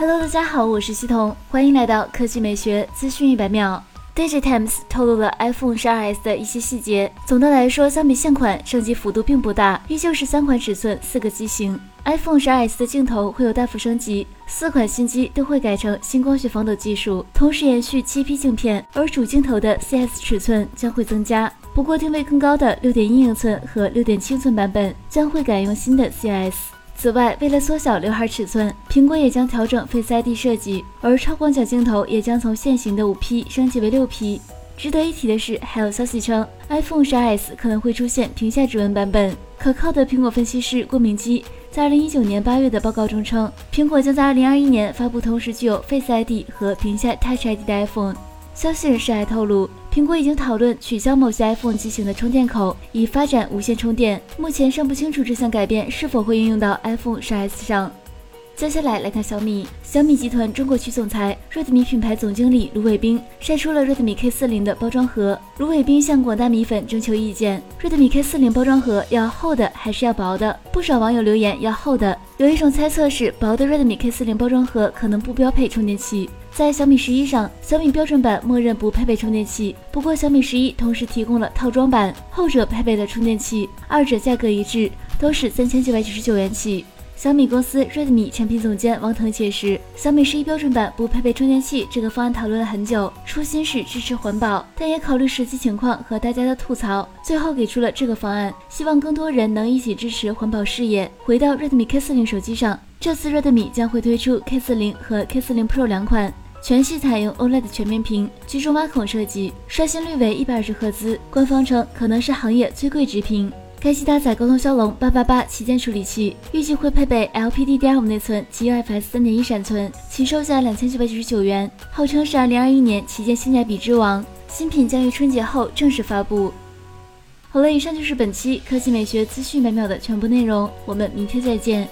Hello，大家好，我是西彤，欢迎来到科技美学资讯一百秒。Digitimes 透露了 iPhone 12s 的一些细节。总的来说，相比现款，升级幅度并不大，依旧是三款尺寸、四个机型。iPhone 12s 的镜头会有大幅升级，四款新机都会改成新光学防抖技术，同时延续七 P 镜片，而主镜头的 CS 尺寸将会增加。不过，定位更高的六点一英寸和六点七寸版本将会改用新的 CS。此外，为了缩小刘海尺寸，苹果也将调整 Face ID 设计，而超广角镜头也将从现行的五 P 升级为六 P。值得一提的是，还有消息称 iPhone 12s 可能会出现屏下指纹版本。可靠的苹果分析师郭明基在二零一九年八月的报告中称，苹果将在二零二一年发布同时具有 Face ID 和屏下 Touch ID 的 iPhone。消息人士还透露。苹果已经讨论取消某些 iPhone 机型的充电口，以发展无线充电。目前尚不清楚这项改变是否会应用到 iPhone 10s 上。接下来来看小米。小米集团中国区总裁、Redmi 品牌总经理卢伟冰晒出了 Redmi K40 的包装盒。卢伟冰向广大米粉征求意见：Redmi K40 包装盒要厚的还是要薄的？不少网友留言要厚的。有一种猜测是，薄的 Redmi K40 包装盒可能不标配充电器。在小米十一上，小米标准版默认不配备充电器，不过小米十一同时提供了套装版，后者配备了充电器，二者价格一致，都是三千九百九十九元起。小米公司 Redmi 产品总监王腾解释，小米十一标准版不配备充电器这个方案讨论了很久，初心是支持环保，但也考虑实际情况和大家的吐槽，最后给出了这个方案，希望更多人能一起支持环保事业。回到 Redmi K40 手机上，这次 Redmi 将会推出 K40 和 K40 Pro 两款，全系采用 OLED 全面屏，居中挖孔设计，刷新率为一百二十赫兹，官方称可能是行业最贵直屏。该机搭载高通骁龙八八八旗舰处理器，预计会配备 LPDDR5 内存及 UFS 三点一闪存，其售价两千九百九十九元，号称是二零二一年旗舰性价比之王。新品将于春节后正式发布。好了，以上就是本期科技美学资讯每秒的全部内容，我们明天再见。